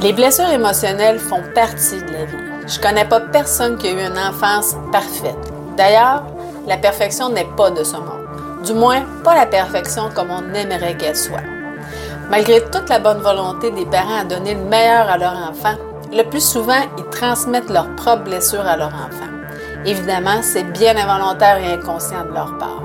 Les blessures émotionnelles font partie de la vie. Je connais pas personne qui a eu une enfance parfaite. D'ailleurs, la perfection n'est pas de ce monde. Du moins, pas la perfection comme on aimerait qu'elle soit. Malgré toute la bonne volonté des parents à donner le meilleur à leur enfant, le plus souvent, ils transmettent leurs propres blessures à leur enfant. Évidemment, c'est bien involontaire et inconscient de leur part.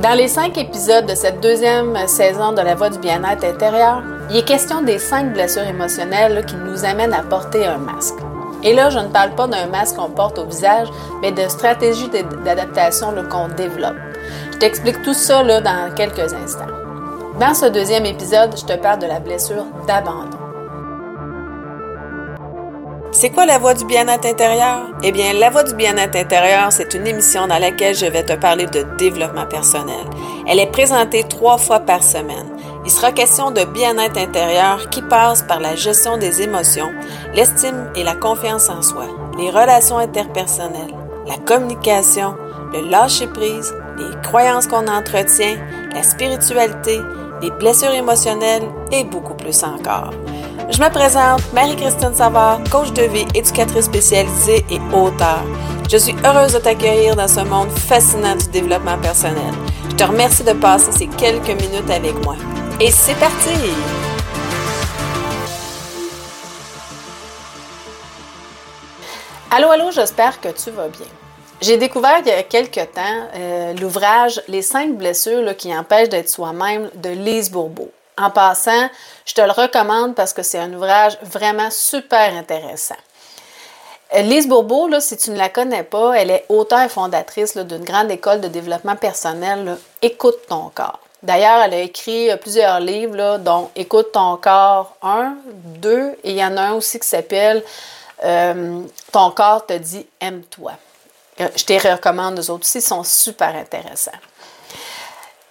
Dans les cinq épisodes de cette deuxième saison de La Voix du bien-être intérieur, il est question des cinq blessures émotionnelles qui nous amènent à porter un masque. Et là, je ne parle pas d'un masque qu'on porte au visage, mais de stratégies d'adaptation qu'on développe. Je t'explique tout ça dans quelques instants. Dans ce deuxième épisode, je te parle de la blessure d'abandon. C'est quoi la voix du bien-être intérieur? Eh bien, la voix du bien-être intérieur, c'est une émission dans laquelle je vais te parler de développement personnel. Elle est présentée trois fois par semaine. Il sera question de bien-être intérieur qui passe par la gestion des émotions, l'estime et la confiance en soi, les relations interpersonnelles, la communication, le lâcher-prise, les croyances qu'on entretient, la spiritualité, les blessures émotionnelles et beaucoup plus encore. Je me présente, Marie-Christine Savard, coach de vie, éducatrice spécialisée et auteur. Je suis heureuse de t'accueillir dans ce monde fascinant du développement personnel. Je te remercie de passer ces quelques minutes avec moi. Et c'est parti! Allô, allô, j'espère que tu vas bien. J'ai découvert il y a quelques temps euh, l'ouvrage Les cinq blessures qui empêchent d'être soi-même de Lise Bourbeau. En passant, je te le recommande parce que c'est un ouvrage vraiment super intéressant. Euh, Lise Bourbeau, si tu ne la connais pas, elle est auteure et fondatrice d'une grande école de développement personnel, Écoute ton corps. D'ailleurs, elle a écrit euh, plusieurs livres, dont Écoute ton corps 1, 2, et il y en a un aussi qui s'appelle euh, Ton corps te dit aime-toi. Je te recommande, les autres aussi, ils sont super intéressants.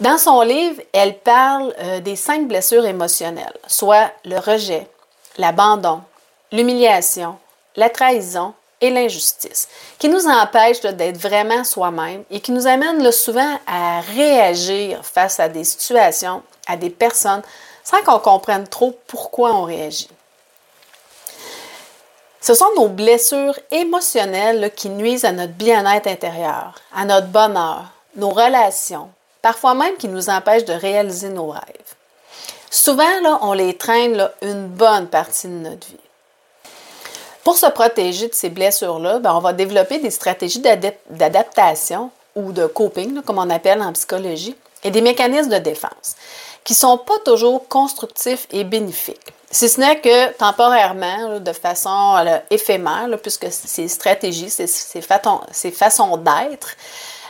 Dans son livre, elle parle euh, des cinq blessures émotionnelles, soit le rejet, l'abandon, l'humiliation, la trahison l'injustice, qui nous empêchent d'être vraiment soi-même et qui nous amènent souvent à réagir face à des situations, à des personnes, sans qu'on comprenne trop pourquoi on réagit. Ce sont nos blessures émotionnelles qui nuisent à notre bien-être intérieur, à notre bonheur, nos relations, parfois même qui nous empêchent de réaliser nos rêves. Souvent, on les traîne une bonne partie de notre vie. Pour se protéger de ces blessures-là, ben, on va développer des stratégies d'adaptation ou de coping, comme on appelle en psychologie, et des mécanismes de défense qui ne sont pas toujours constructifs et bénéfiques. Si ce n'est que temporairement, de façon éphémère, puisque ces stratégies, ces façons d'être,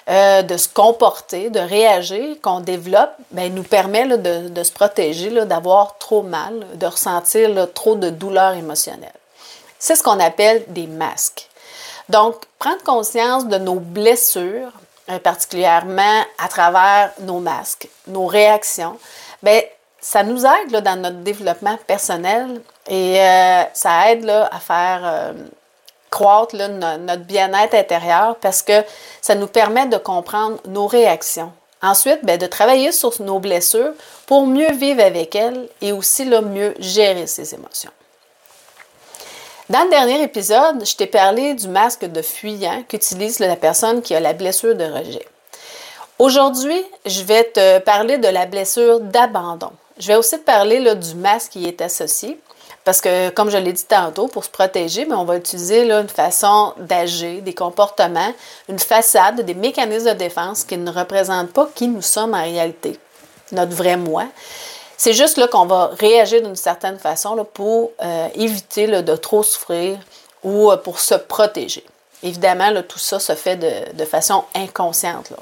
euh, de se comporter, de réagir qu'on développe, ben, nous permet de, se protéger, d'avoir trop mal, de ressentir trop de douleur émotionnelle. C'est ce qu'on appelle des masques. Donc, prendre conscience de nos blessures, euh, particulièrement à travers nos masques, nos réactions, bien, ça nous aide dans notre développement personnel et euh, ça aide à faire croître notre bien-être intérieur parce que ça nous permet de comprendre nos réactions. Ensuite, ben, de travailler sur nos blessures pour mieux vivre avec elles et aussi là, mieux gérer ses émotions. Dans le dernier épisode, je t'ai parlé du masque de fuyant qu'utilise la personne qui a la blessure de rejet. Aujourd'hui, je vais te parler de la blessure d'abandon. Je vais aussi te parler du masque qui est associé. Parce que, comme je l'ai dit tantôt, pour se protéger, mais on va utiliser une façon d'agir, des comportements, une façade, des mécanismes de défense qui ne représentent pas qui nous sommes en réalité, notre vrai moi. C'est juste là qu'on va réagir d'une certaine façon là, pour euh, éviter de trop souffrir ou euh, pour se protéger. Évidemment, tout ça se fait de, façon inconsciente.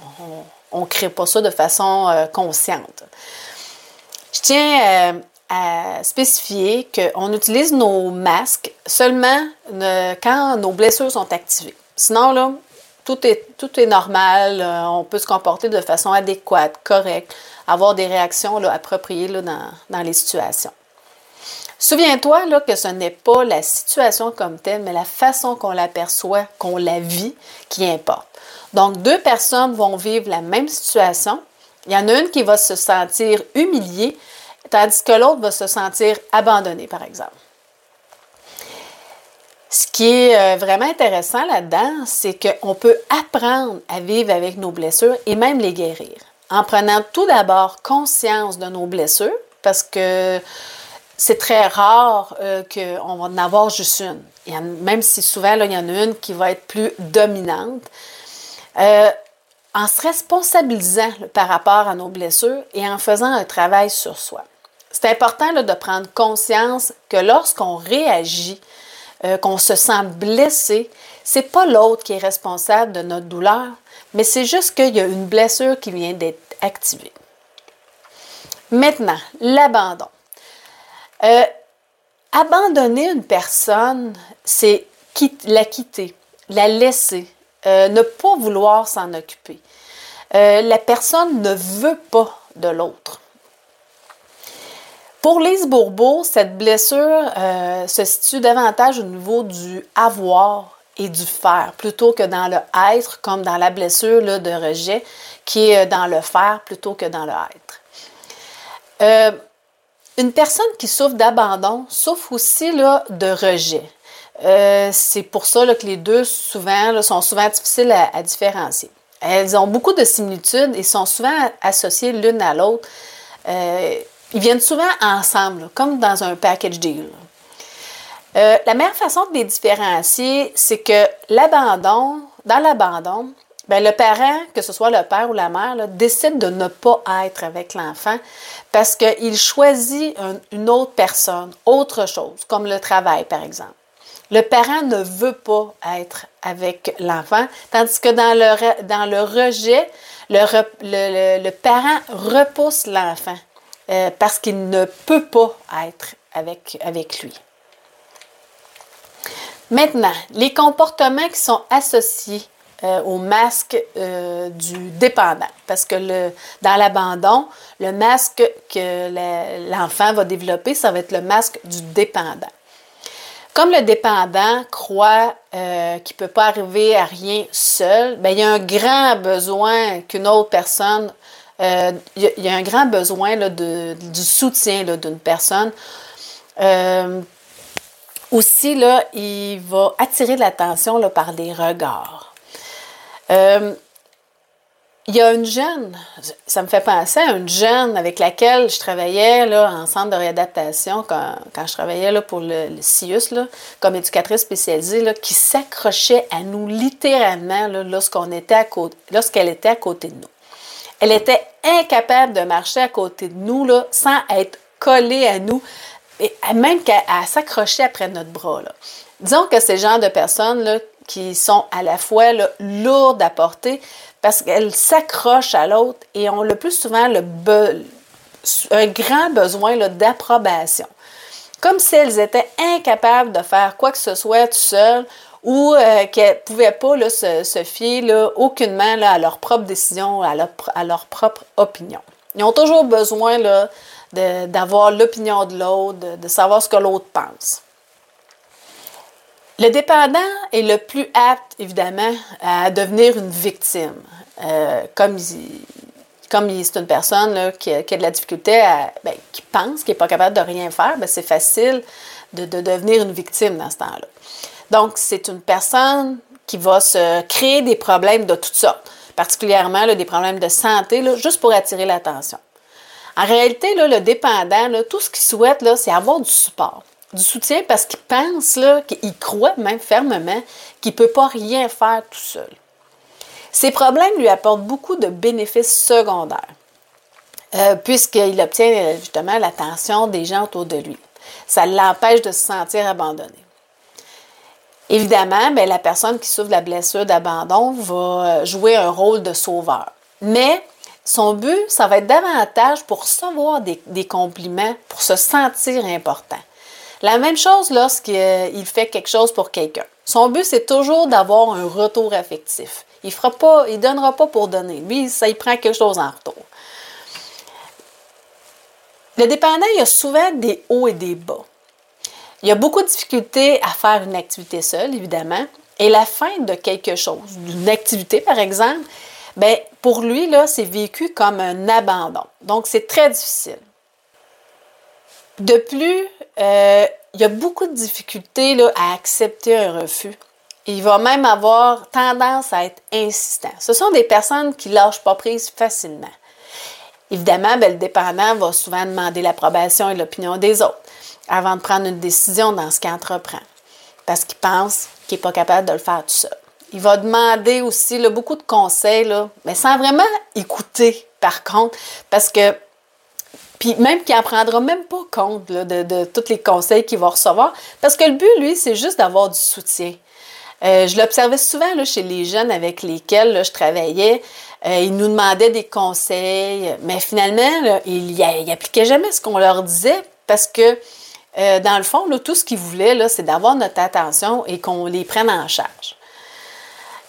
On ne crée pas ça de façon euh, consciente. Je tiens à spécifier qu'on utilise nos masques seulement quand nos blessures sont activées. Sinon, tout est, normal, on peut se comporter de façon adéquate, correcte, avoir des réactions appropriées dans, les situations. Souviens-toi que ce n'est pas la situation comme telle, mais la façon qu'on l'aperçoit, qu'on la vit, qui importe. Donc, deux personnes vont vivre la même situation. Il y en a une qui va se sentir humiliée, tandis que l'autre va se sentir abandonné, par exemple. Ce qui est euh, vraiment intéressant là-dedans, c'est qu'on peut apprendre à vivre avec nos blessures et même les guérir. En prenant tout d'abord conscience de nos blessures, parce que c'est très rare euh, qu'on va en avoir juste une. même si souvent, là, il y en a une qui va être plus dominante. Euh, en se responsabilisant par rapport à nos blessures et en faisant un travail sur soi. C'est important de prendre conscience que lorsqu'on réagit euh, qu'on se sent blessé, c'est pas l'autre qui est responsable de notre douleur, mais c'est juste qu'il y a une blessure qui vient d'être activée. Maintenant, l'abandon. Euh, abandonner une personne, c'est la quitter, la laisser, euh, ne pas vouloir s'en occuper. la personne ne veut pas de l'autre. Pour Lise Bourbeau, cette blessure euh, se situe davantage au niveau du avoir et du faire, plutôt que dans le être, comme dans la blessure de rejet, qui est euh, dans le faire plutôt que dans le être. Euh, une personne qui souffre d'abandon souffre aussi là, de rejet. c'est pour ça que les deux souvent, sont souvent difficiles à, à, différencier. Elles ont beaucoup de similitudes et sont souvent associées l'une à l'autre. Ils viennent souvent ensemble, comme dans un package deal. Euh, la meilleure façon de les différencier, c'est que l'abandon, dans l'abandon, ben, le parent, que ce soit le père ou la mère, décide de ne pas être avec l'enfant parce qu'il choisit une autre personne, autre chose, comme le travail, par exemple. Le parent ne veut pas être avec l'enfant, tandis que dans le, dans le rejet, le parent repousse l'enfant. Euh, parce qu'il ne peut pas être avec, avec lui. Maintenant, les comportements qui sont associés euh, au masque euh, du dépendant. Parce que dans l'abandon, le masque que l'enfant va développer, ça va être le masque du dépendant. Comme le dépendant croit qu'il ne peut pas arriver à rien seul, bien, il y a un grand besoin qu'une autre personne il euh, y, a un grand besoin de, du soutien d'une personne. Aussi, là, il va attirer l'attention par des regards. Euh, il y a une jeune, ça me fait penser à une jeune avec laquelle je travaillais là, en centre de réadaptation quand, je travaillais là, pour le, CIUS comme éducatrice spécialisée là, qui s'accrochait à nous littéralement lorsqu'on était à côté, lorsqu'elle était à côté de nous. Elle était incapable de marcher à côté de nous là, sans être collée à nous, et même qu'à s'accrocher après notre bras. Disons que c'est le genre de personnes là, qui sont à la fois lourdes à porter parce qu'elles s'accrochent à l'autre et ont le plus souvent un grand besoin d'approbation. Comme si elles étaient incapables de faire quoi que ce soit tout seules ou euh, qu'elles ne pouvaient pas là, se, fier là, aucunement là, à leur propre décision, à leur, à leur propre opinion. Ils ont toujours besoin là, d'avoir l'opinion de l'autre, de, savoir ce que l'autre pense. Le dépendant est le plus apte, évidemment, à devenir une victime. Euh, comme comme c'est une personne qui, a, de la difficulté, ben, qui pense, qui n'est pas capable de rien faire, ben, c'est facile de, devenir une victime dans ce temps-là. Donc, c'est une personne qui va se créer des problèmes de toutes sortes, particulièrement des problèmes de santé, juste pour attirer l'attention. En réalité, le dépendant, tout ce qu'il souhaite, c'est avoir du support, du soutien parce qu'il pense, qu'il croit même fermement qu'il ne peut pas rien faire tout seul. Ces problèmes lui apportent beaucoup de bénéfices secondaires, euh, puisqu'il obtient justement l'attention des gens autour de lui. Ça l'empêche de se sentir abandonné. Évidemment, ben, la personne qui souffre de la blessure d'abandon va euh, jouer un rôle de sauveur. Mais son but, ça va être davantage pour recevoir des, compliments, pour se sentir important. La même chose lorsqu'il fait quelque chose pour quelqu'un. Son but, c'est toujours d'avoir un retour affectif. Il ne donnera pas pour donner. Lui, ça, il prend quelque chose en retour. Le dépendant, il y a souvent des hauts et des bas. Il y a beaucoup de difficultés à faire une activité seule, évidemment. Et la fin de quelque chose, d'une activité par exemple, ben, pour lui, là, c'est vécu comme un abandon. Donc, c'est très difficile. De plus, euh, il a beaucoup de difficultés là, à accepter un refus. Il va même avoir tendance à être insistant. Ce sont des personnes qui lâchent pas prise facilement. Évidemment, ben, le dépendant va souvent demander l'approbation et l'opinion des autres avant de prendre une décision dans ce qu'il entreprend, parce qu'il pense qu'il n'est pas capable de le faire tout seul. Il va demander aussi beaucoup de conseils, mais sans vraiment écouter, par contre, parce que puis même qu'il n'en prendra même pas compte de, tous les conseils qu'il va recevoir, parce que le but, lui, c'est juste d'avoir du soutien. Euh, je l'observais souvent chez les jeunes avec lesquels je travaillais. Euh, ils nous demandaient des conseils, mais finalement, ils n'appliquaient jamais ce qu'on leur disait parce que, euh, dans le fond, tout ce qu'ils voulaient, c'est d'avoir notre attention et qu'on les prenne en charge.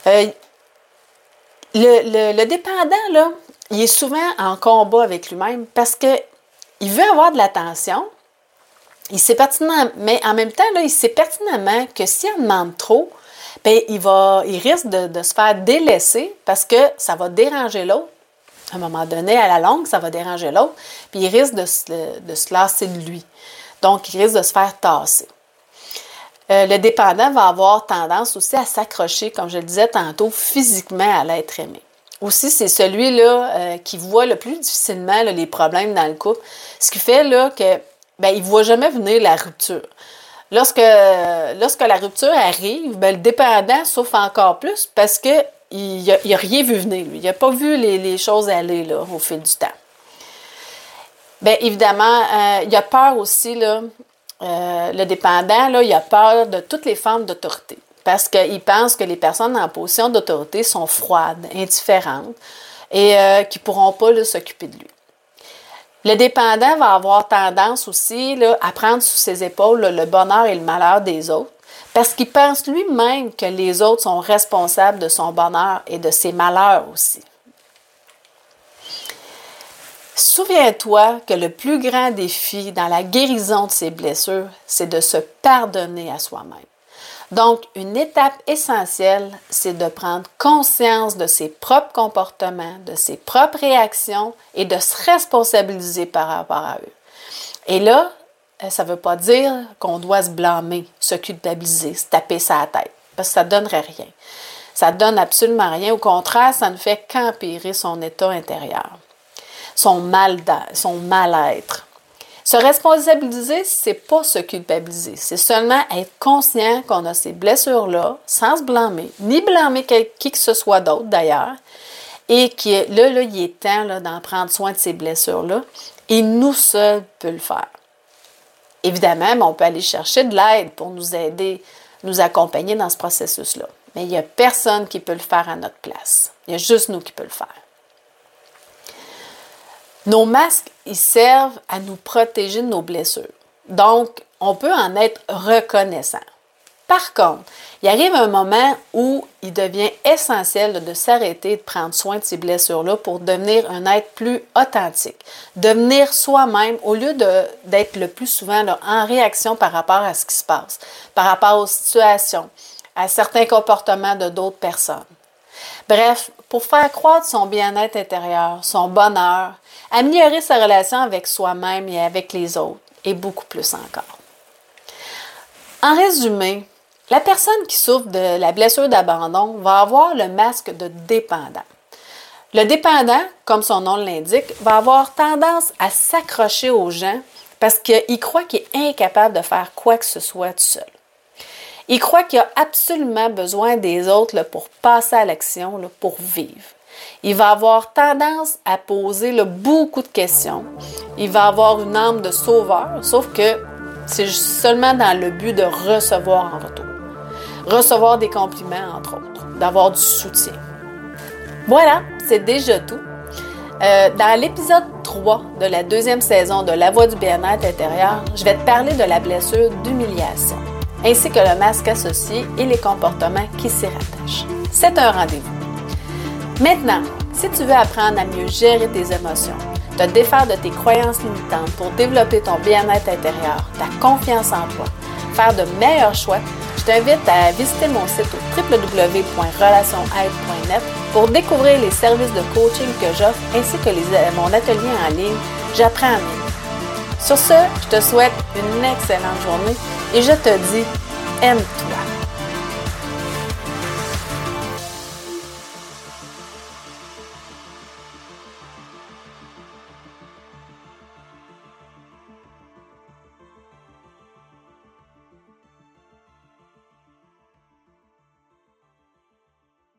Le, le, dépendant, là, il est souvent en combat avec lui-même parce que il veut avoir de l'attention. Il sait pertinemment, mais en même temps, il sait pertinemment que s'il en demande trop, bien, il, risque de, se faire délaisser parce que ça va déranger l'autre. À un moment donné, à la longue, ça va déranger l'autre, puis il risque de se lasser de lui. Donc, il risque de se faire tasser. Euh, le dépendant va avoir tendance aussi à s'accrocher, comme je le disais tantôt, physiquement à l'être aimé. Aussi, c'est celui-là euh, qui voit le plus difficilement les problèmes dans le couple. Ce qui fait là, que ben, il ne voit jamais venir la rupture. Lorsque, lorsque la rupture arrive, ben, le dépendant souffre encore plus parce qu'il n'a rien vu venir. Il n'a pas vu les, choses aller là, au fil du temps. Bien, évidemment, euh, il a peur aussi, euh, le dépendant, il a peur de toutes les formes d'autorité parce qu'il pense que les personnes en position d'autorité sont froides, indifférentes et euh, qui ne pourront pas s'occuper de lui. Le dépendant va avoir tendance aussi à prendre sous ses épaules le bonheur et le malheur des autres parce qu'il pense lui-même que les autres sont responsables de son bonheur et de ses malheurs aussi. Souviens-toi que le plus grand défi dans la guérison de ses blessures, c'est de se pardonner à soi-même. Donc, une étape essentielle, c'est de prendre conscience de ses propres comportements, de ses propres réactions et de se responsabiliser par rapport à eux. Et là, euh, ça ne veut pas dire qu'on doit se blâmer, se culpabiliser, se taper sa tête, parce que ça ne donnerait rien. Ça ne donne absolument rien. Au contraire, ça ne fait qu'empirer son état intérieur, son mal-être. Son mal. Se responsabiliser, c'est pas se culpabiliser. C'est seulement être conscient qu'on a ces blessures-là, sans se blâmer, ni blâmer qui que ce soit d'autre d'ailleurs, et que là, là, il est temps d'en prendre soin de ces blessures-là, et nous seuls peut le faire. Évidemment, on peut aller chercher de l'aide pour nous aider, nous accompagner dans ce processus-là. Mais il n'y a personne qui peut le faire à notre place. Il y a juste nous qui peut le faire. Nos masques, ils servent à nous protéger de nos blessures. Donc, on peut en être reconnaissant. Par contre, il arrive un moment où il devient essentiel de s'arrêter de prendre soin de ces blessures-là pour devenir un être plus authentique, devenir soi-même au lieu d'être le plus souvent en réaction par rapport à ce qui se passe, par rapport aux situations, à certains comportements de d'autres personnes. Bref, pour faire croître son bien-être intérieur, son bonheur, améliorer sa relation avec soi-même et avec les autres, et beaucoup plus encore. En résumé, la personne qui souffre de la blessure d'abandon va avoir le masque de dépendant. Le dépendant, comme son nom l'indique, va avoir tendance à s'accrocher aux gens parce qu'il croit qu'il est incapable de faire quoi que ce soit tout seul. Il croit qu'il a absolument besoin des autres pour passer à l'action, pour vivre. Il va avoir tendance à poser beaucoup de questions. Il va avoir une âme de sauveur, sauf que c'est seulement dans le but de recevoir en retour. Recevoir des compliments, entre autres, d'avoir du soutien. Voilà, c'est déjà tout. Euh, dans l'épisode 3 de la deuxième saison de La Voix du bien-être intérieur, je vais te parler de la blessure d'humiliation ainsi que le masque associé et les comportements qui s'y rattachent. C'est un rendez-vous. Maintenant, si tu veux apprendre à mieux gérer tes émotions, te défaire de tes croyances limitantes pour développer ton bien-être intérieur, ta confiance en toi, faire de meilleurs choix, je t'invite à visiter mon site au www.relationaide.net pour découvrir les services de coaching que j'offre ainsi que mon atelier en ligne J'apprends à Sur ce, je te souhaite une excellente journée et je te dis, aime-toi.